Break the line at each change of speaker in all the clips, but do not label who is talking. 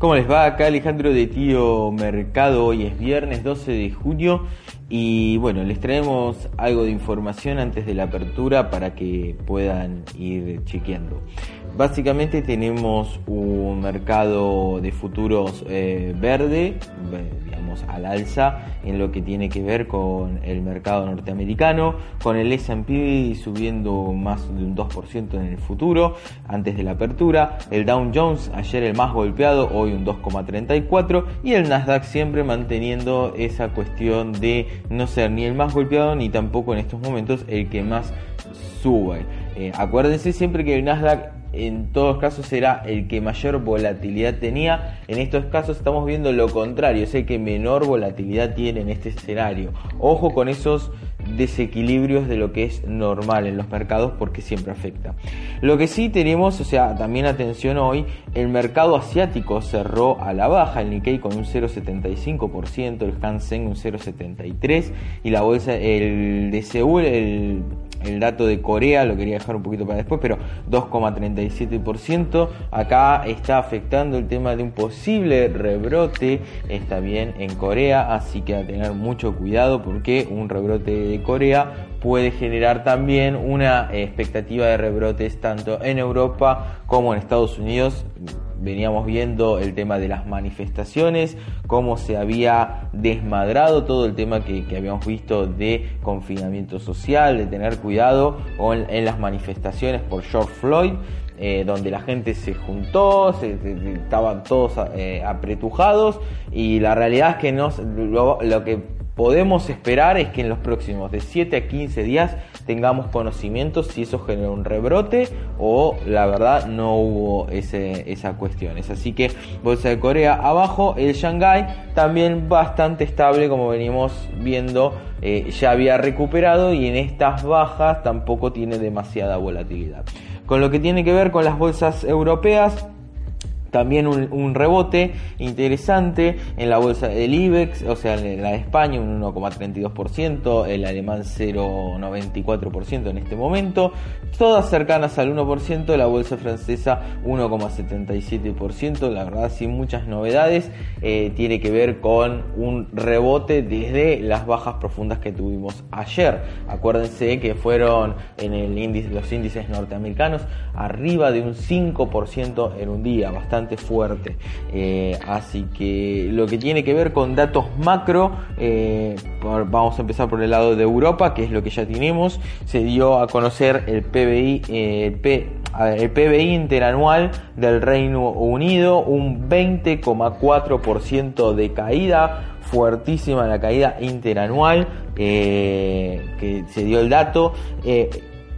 ¿Cómo les va? Acá Alejandro de Tío Mercado. Hoy es viernes 12 de junio y bueno, les traemos algo de información antes de la apertura para que puedan ir chequeando. Básicamente tenemos un mercado de futuros eh, verde, digamos al alza en lo que tiene que ver con el mercado norteamericano, con el S&P subiendo más de un 2% en el futuro antes de la apertura, el Dow Jones ayer el más golpeado, hoy un 2,34 y el Nasdaq siempre manteniendo esa cuestión de no ser ni el más golpeado ni tampoco en estos momentos el que más sube. Eh, acuérdense siempre que el Nasdaq en todos casos era el que mayor volatilidad tenía. En estos casos estamos viendo lo contrario, es el que menor volatilidad tiene en este escenario. Ojo con esos desequilibrios de lo que es normal en los mercados porque siempre afecta. Lo que sí tenemos, o sea, también atención hoy, el mercado asiático cerró a la baja, el Nikkei con un 0,75%, el Hansen un 0,73% y la bolsa, el de Seúl, el el dato de Corea lo quería dejar un poquito para después, pero 2,37%. Acá está afectando el tema de un posible rebrote, está bien en Corea, así que a tener mucho cuidado porque un rebrote de Corea puede generar también una expectativa de rebrotes tanto en Europa como en Estados Unidos veníamos viendo el tema de las manifestaciones, cómo se había desmadrado todo el tema que, habíamos visto de confinamiento social, de tener cuidado en, las manifestaciones por George Floyd. Eh, donde la gente se juntó, se, estaban todos eh, apretujados y la realidad es que no, lo que podemos esperar es que en los próximos de 7 a 15 días tengamos conocimientos si eso genera un rebrote o la verdad no hubo ese, esa cuestión. Así que Bolsa de Corea abajo, el Shanghai también bastante estable como venimos viendo, eh, ya había recuperado y en estas bajas tampoco tiene demasiada volatilidad. Con lo que tiene que ver con las bolsas europeas, también un, rebote interesante en la bolsa del IBEX, o sea, la de España un 1,32%, el alemán 0,94% en este momento, todas cercanas al 1%, la bolsa francesa 1,77%, la verdad sin muchas novedades, eh, tiene que ver con un rebote desde las bajas profundas que tuvimos ayer. Acuérdense que fueron en el índice, los índices norteamericanos arriba de un 5% en un día, bastante fuerte. Eh, así que lo que tiene que ver con datos macro, eh, vamos a empezar por el lado de Europa, que es lo que ya tenemos. Se dio a conocer el PBI, eh, el, PBI interanual del Reino Unido, un 20,4% de caída fuertísima la caída interanual que se dio el dato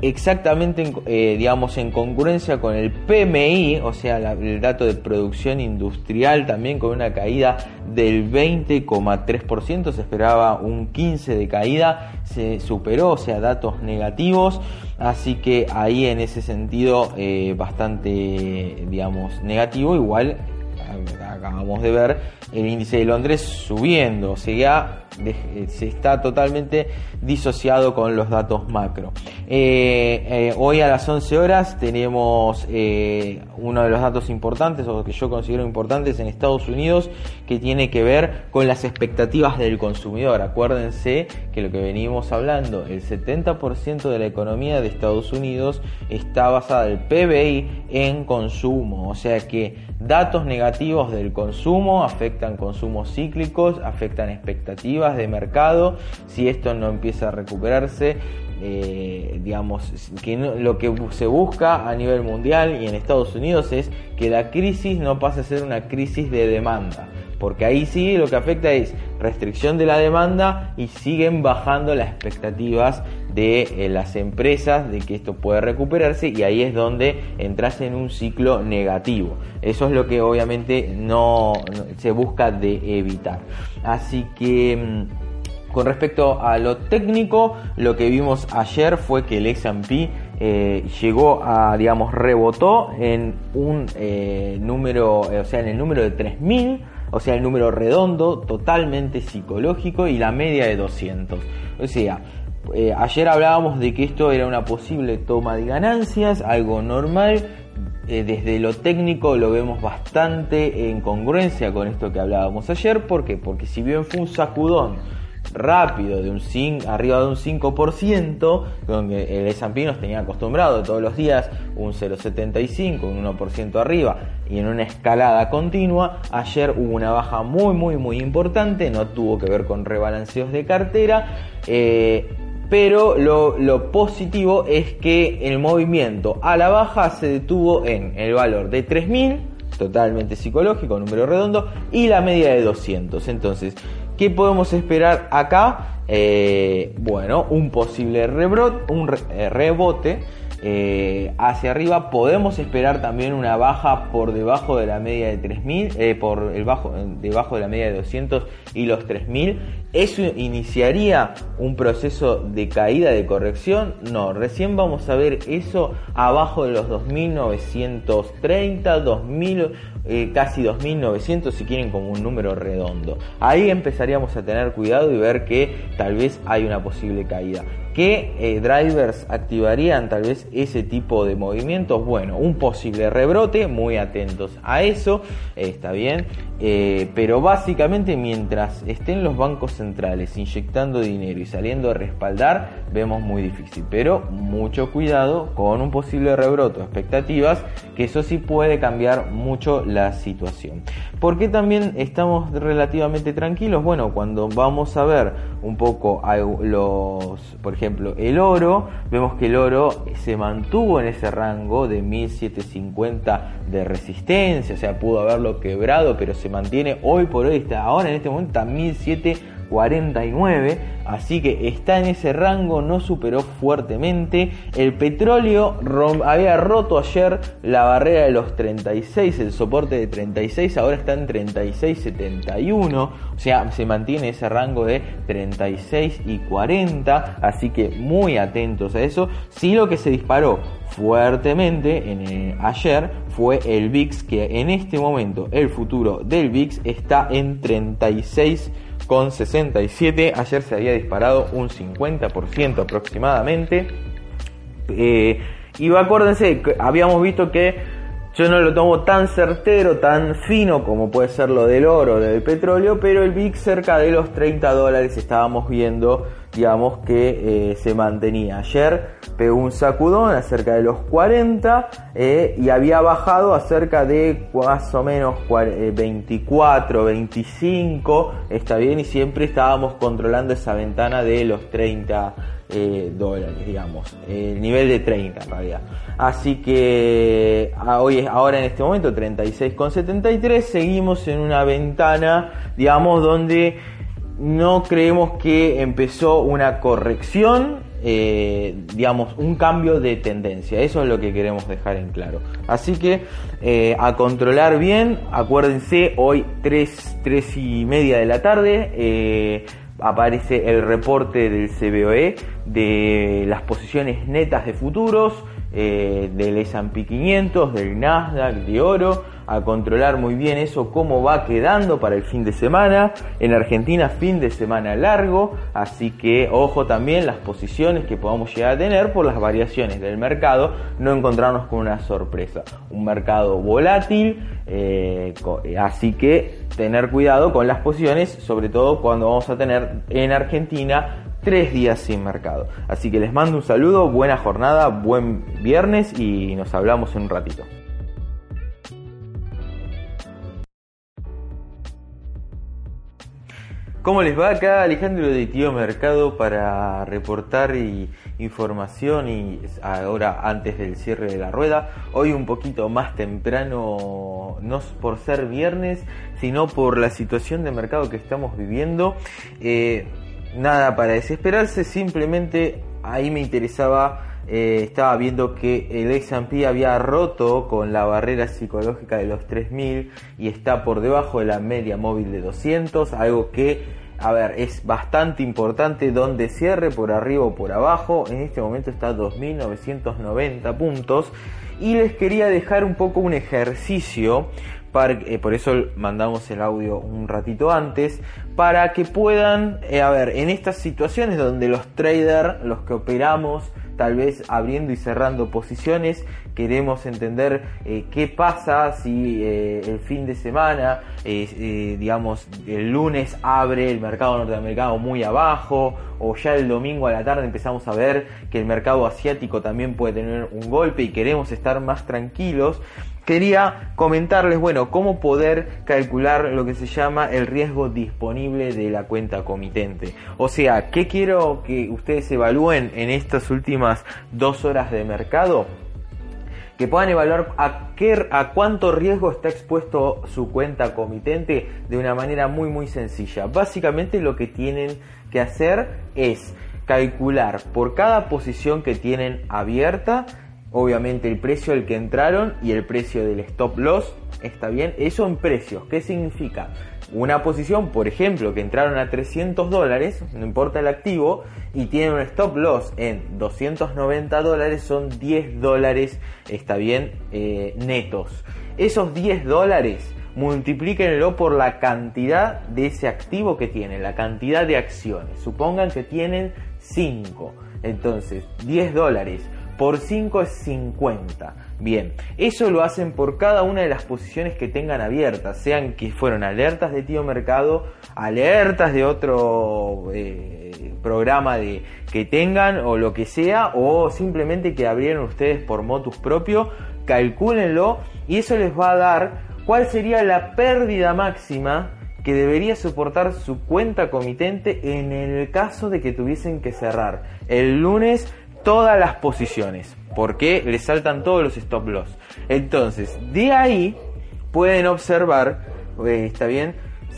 exactamente eh, digamos en concurrencia con el PMI, o sea, el dato de producción industrial también con una caída del 20,3%, se esperaba un 15 de caída, se superó, o sea, datos negativos, así que ahí en ese sentido eh, bastante, digamos, negativo, igual acabamos de ver el índice de Londres subiendo, o sea, se está totalmente disociado con los datos macro. Eh, eh, hoy a las 11 horas tenemos eh, uno de los datos importantes, o que yo considero importantes en Estados Unidos, que tiene que ver con las expectativas del consumidor. Acuérdense que lo que venimos hablando, el 70% de la economía de Estados Unidos está basada el PBI en consumo, o sea que datos negativos del consumo afectan consumos cíclicos, afectan expectativas de mercado, si esto no empieza a recuperarse, eh, digamos, que lo que se busca a nivel mundial y en Estados Unidos es que la crisis no pase a ser una crisis de demanda porque ahí sí lo que afecta es restricción de la demanda y siguen bajando las expectativas de eh, las empresas de que esto puede recuperarse y ahí es donde entras en un ciclo negativo. Eso es lo que obviamente no, se busca de evitar. Así que mm, con respecto a lo técnico, lo que vimos ayer fue que el S&P eh, llegó a, digamos, rebotó en un eh, número, o sea, en el número de 3000 o sea, el número redondo, totalmente psicológico y la media de 200. O sea, eh, ayer hablábamos de que esto era una posible toma de ganancias, algo normal, eh, desde lo técnico lo vemos bastante en congruencia con esto que hablábamos ayer. ¿Por qué? Porque si bien fue un sacudón rápido de un 5, arriba de un 5%, donde el S&P nos tenía acostumbrado todos los días un 0,75, un 1% arriba y en una escalada continua, ayer hubo una baja muy muy muy importante, no tuvo que ver con rebalanceos de cartera, eh, pero lo, positivo es que el movimiento a la baja se detuvo en el valor de 3000, totalmente psicológico, número redondo, y la media de 200. Entonces, ¿Qué podemos esperar acá? Eh, bueno, un posible rebrote, un eh, rebote eh, hacia arriba. Podemos esperar también una baja por debajo de la media de 3000, por el bajo, debajo de la media de 200 y los 3000. ¿Eso iniciaría un proceso de caída de corrección? No, recién vamos a ver eso abajo de los 2930, 2000 eh, casi 2.900 si quieren como un número redondo. Ahí empezaríamos a tener cuidado y ver que tal vez hay una posible caída. ¿Qué eh, drivers activarían tal vez ese tipo de movimientos? Bueno, un posible rebrote, muy atentos a eso, está bien, eh, pero básicamente mientras estén los bancos centrales inyectando dinero y saliendo a respaldar, vemos muy difícil, pero mucho cuidado con un posible rebrote, expectativas, que eso sí puede cambiar mucho la situación. ¿Por qué también estamos relativamente tranquilos? Bueno, cuando vamos a ver un poco los, por ejemplo, el oro, vemos que el oro se mantuvo en ese rango de 1750 de resistencia, o sea, pudo haberlo quebrado, pero se mantiene hoy por hoy, está ahora en este momento a 1750 49, así que está en ese rango, no superó fuertemente. El petróleo había roto ayer la barrera de los 36, el soporte de 36, ahora está en 36.71, o sea, se mantiene ese rango de 36 y 40, así que muy atentos a eso. Sí lo que se disparó fuertemente en, eh, ayer fue el VIX, que en este momento el futuro del VIX está en 36 con 67. Ayer se había disparado un 50% aproximadamente. Eh, y acuérdense, habíamos visto que yo no lo tomo tan certero, tan fino como puede ser lo del oro o del petróleo, pero el VIX cerca de los 30 dólares estábamos viendo digamos que eh, se mantenía. Ayer pegó un sacudón a cerca de los 40 eh, y había bajado a cerca de más o menos 24, 25, eh, está bien, y siempre estábamos controlando esa ventana de los 30 dólares, digamos, el nivel de 30 en realidad. Así que hoy, ahora en este momento 36,73, seguimos en una ventana, digamos, donde no creemos que empezó una corrección, eh, digamos, un cambio de tendencia. Eso es lo que queremos dejar en claro. Así que eh, a controlar bien, acuérdense, hoy 3, 3 y media de la tarde. Eh, aparece el reporte del CBOE de las posiciones netas de futuros, del S&P 500, del Nasdaq, de oro, a controlar muy bien eso, cómo va quedando para el fin de semana. En Argentina, fin de semana largo, así que ojo también las posiciones que podamos llegar a tener por las variaciones del mercado, no encontrarnos con una sorpresa. Un mercado volátil, eh, así que tener cuidado con las posiciones, sobre todo cuando vamos a tener en Argentina tres días sin mercado. Así que les mando un saludo, buena jornada, buen viernes y nos hablamos en un ratito. ¿Cómo les va acá Alejandro de Tío Mercado para reportar información y ahora antes del cierre de la rueda? Hoy un poquito más temprano, no por ser viernes, sino por la situación de mercado que estamos viviendo. Eh, nada para desesperarse, simplemente ahí me interesaba eh, estaba viendo que el S&P había roto con la barrera psicológica de los 3000 y está por debajo de la media móvil de 200, algo que, a ver, es bastante importante donde cierre por arriba o por abajo. En este momento está 2990 puntos y les quería dejar un poco un ejercicio eh, por eso mandamos el audio un ratito antes, para que puedan, eh, a ver, en estas situaciones donde los traders, los que operamos, tal vez abriendo y cerrando posiciones, queremos entender eh, qué pasa si eh, el fin de semana, digamos, el lunes abre el mercado norteamericano muy abajo, o ya el domingo a la tarde empezamos a ver que el mercado asiático también puede tener un golpe y queremos estar más tranquilos quería comentarles, bueno, cómo poder calcular lo que se llama el riesgo disponible de la cuenta comitente. O sea, ¿qué quiero que ustedes evalúen en estas últimas dos horas de mercado? Que puedan evaluar a, qué, a cuánto riesgo está expuesto su cuenta comitente de una manera muy muy sencilla. Básicamente lo que tienen que hacer es calcular por cada posición que tienen abierta obviamente el precio al que entraron y el precio del stop loss, está bien, eso en precios, ¿qué significa? Una posición, por ejemplo, que entraron a 300 dólares, no importa el activo, y tienen un stop loss en 290 dólares, son 10 dólares, está bien, eh, netos. Esos 10 dólares multiplíquenlo por la cantidad de ese activo que tienen, la cantidad de acciones. Supongan que tienen 5. Entonces, 10 dólares por 5 es 50. Bien, eso lo hacen por cada una de las posiciones que tengan abiertas, sean que fueron alertas de tío mercado, alertas de otro eh, programa de, que tengan o lo que sea, o simplemente que abrieron ustedes por motus propio, calcúlenlo y eso les va a dar cuál sería la pérdida máxima que debería soportar su cuenta comitente en el caso de que tuviesen que cerrar el lunes todas las posiciones, porque le saltan todos los stop loss. Entonces, de ahí pueden observar, eh, está bien,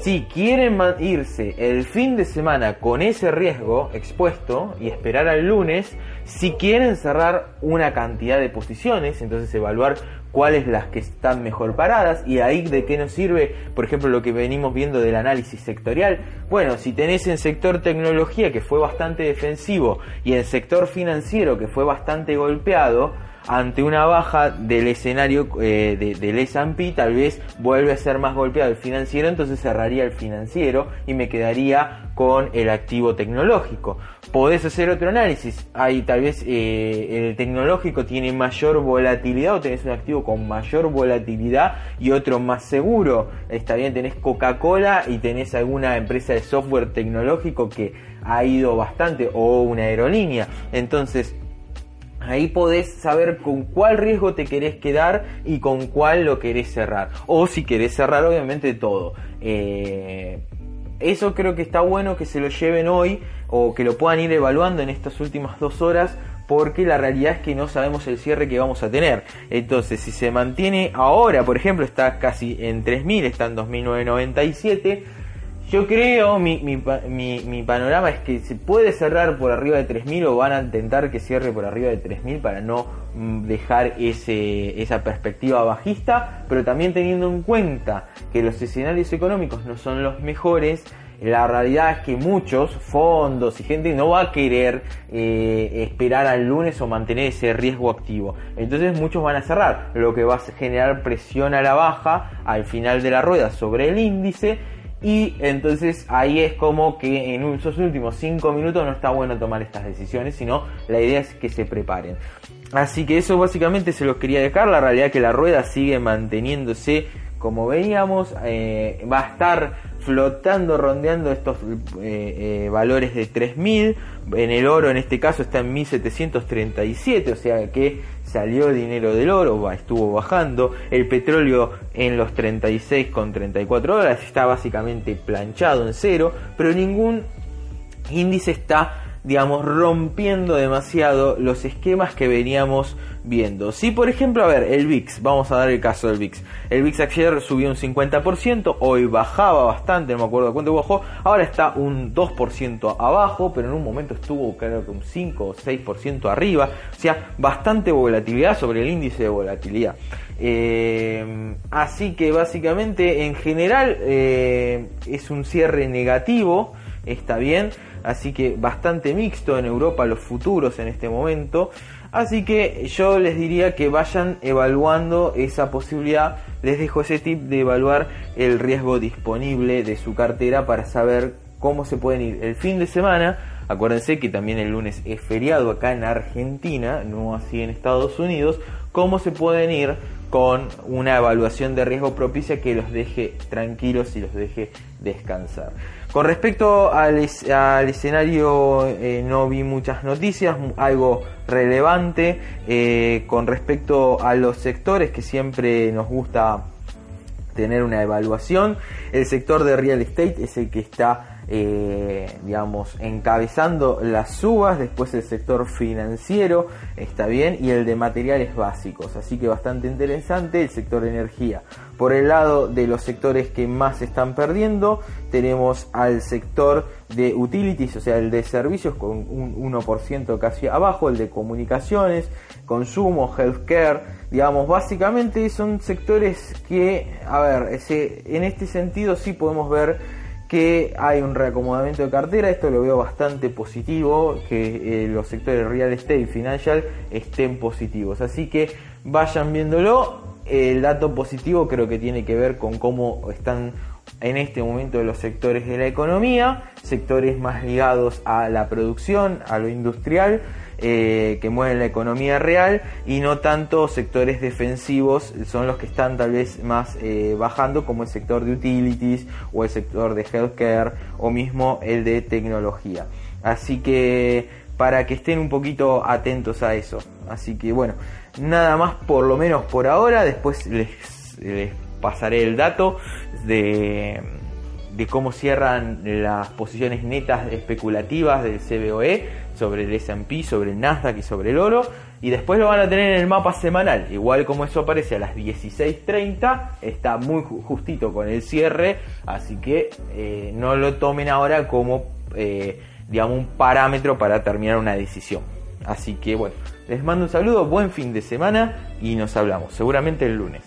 si quieren irse el fin de semana con ese riesgo expuesto y esperar al lunes, si quieren cerrar una cantidad de posiciones, entonces evaluar cuáles las que están mejor paradas y ahí de qué nos sirve, por ejemplo, lo que venimos viendo del análisis sectorial. Bueno, si tenés en sector tecnología que fue bastante defensivo y en sector financiero que fue bastante golpeado, ante una baja del escenario eh, del S&P tal vez vuelve a ser más golpeado el financiero, entonces cerraría el financiero y me quedaría con el activo tecnológico. Podés hacer otro análisis, hay tal vez eh, el tecnológico tiene mayor volatilidad o tenés un activo con mayor volatilidad y otro más seguro. Está bien, tenés Coca-Cola y tenés alguna empresa de software tecnológico que ha ido bastante o una aerolínea. Entonces, Ahí podés saber con cuál riesgo te querés quedar y con cuál lo querés cerrar. O si querés cerrar, obviamente todo. Eh, eso creo que está bueno que se lo lleven hoy o que lo puedan ir evaluando en estas últimas dos horas porque la realidad es que no sabemos el cierre que vamos a tener. Entonces, si se mantiene ahora, por ejemplo, está casi en 3.000, está en 2.997 yo creo, mi, mi, mi, panorama es que se puede cerrar por arriba de 3.000 o van a intentar que cierre por arriba de 3.000 para no mm, dejar ese, esa perspectiva bajista, pero también teniendo en cuenta que los escenarios económicos no son los mejores, la realidad es que muchos fondos y gente no va a querer eh, esperar al lunes o mantener ese riesgo activo. Entonces muchos van a cerrar, lo que va a generar presión a la baja al final de la rueda sobre el índice y entonces ahí es como que en esos últimos 5 minutos no está bueno tomar estas decisiones, sino la idea es que se preparen. Así que eso básicamente se los quería dejar. La realidad es que la rueda sigue manteniéndose como veíamos. Eh, va a estar flotando, rondeando estos eh, eh, valores de 3000. En el oro en este caso está en 1737, o sea que salió dinero del oro, estuvo bajando, el petróleo en los 36,34 dólares está básicamente planchado en cero, pero ningún índice está digamos, rompiendo demasiado los esquemas que veníamos viendo. Si, por ejemplo, a ver, el VIX, vamos a dar el caso del VIX. El VIX ayer subió un 50%, hoy bajaba bastante, no me acuerdo cuánto bajó, ahora está un 2% abajo, pero en un momento estuvo creo que un 5 o 6% arriba, o sea, bastante volatilidad sobre el índice de volatilidad. Eh, así que básicamente en general eh, es un cierre negativo, está bien así que bastante mixto en Europa los futuros en este momento. Así que yo les diría que vayan evaluando esa posibilidad. Les dejo ese tip de evaluar el riesgo disponible de su cartera para saber cómo se pueden ir el fin de semana. Acuérdense que también el lunes es feriado acá en Argentina, no así en Estados Unidos, cómo se pueden ir con una evaluación de riesgo propicia que los deje tranquilos y los deje descansar. Con respecto al, escenario, eh, no vi muchas noticias, algo relevante eh, con respecto a los sectores que siempre nos gusta tener una evaluación. El sector de real estate es el que está eh, digamos, encabezando las subas, después el sector financiero está bien y el de materiales básicos, así que bastante interesante el sector energía. Por el lado de los sectores que más están perdiendo, tenemos al sector de utilities, o sea, el de servicios con un 1% casi abajo, el de comunicaciones, consumo, healthcare, digamos, básicamente son sectores que, a ver, en este sentido sí podemos ver que hay un reacomodamiento de cartera, esto lo veo bastante positivo, que eh, los sectores real estate y financial estén positivos, así que vayan viéndolo, el dato positivo creo que tiene que ver con cómo están en este momento los sectores de la economía, sectores más ligados a la producción, a lo industrial, eh, que mueven la economía real y no tanto sectores defensivos son los que están tal vez más eh, bajando como el sector de utilities o el sector de healthcare o mismo el de tecnología. Así que para que estén un poquito atentos a eso. Así que bueno, nada más por lo menos por ahora, después les, les pasaré el dato de cómo cierran las posiciones netas especulativas del CBOE sobre el S&P, sobre el Nasdaq y sobre el oro y después lo van a tener en el mapa semanal, igual como eso aparece a las 16.30, está muy justito con el cierre, así que eh, no lo tomen ahora como eh, digamos un parámetro para terminar una decisión. Así que bueno, les mando un saludo, buen fin de semana y nos hablamos seguramente el lunes.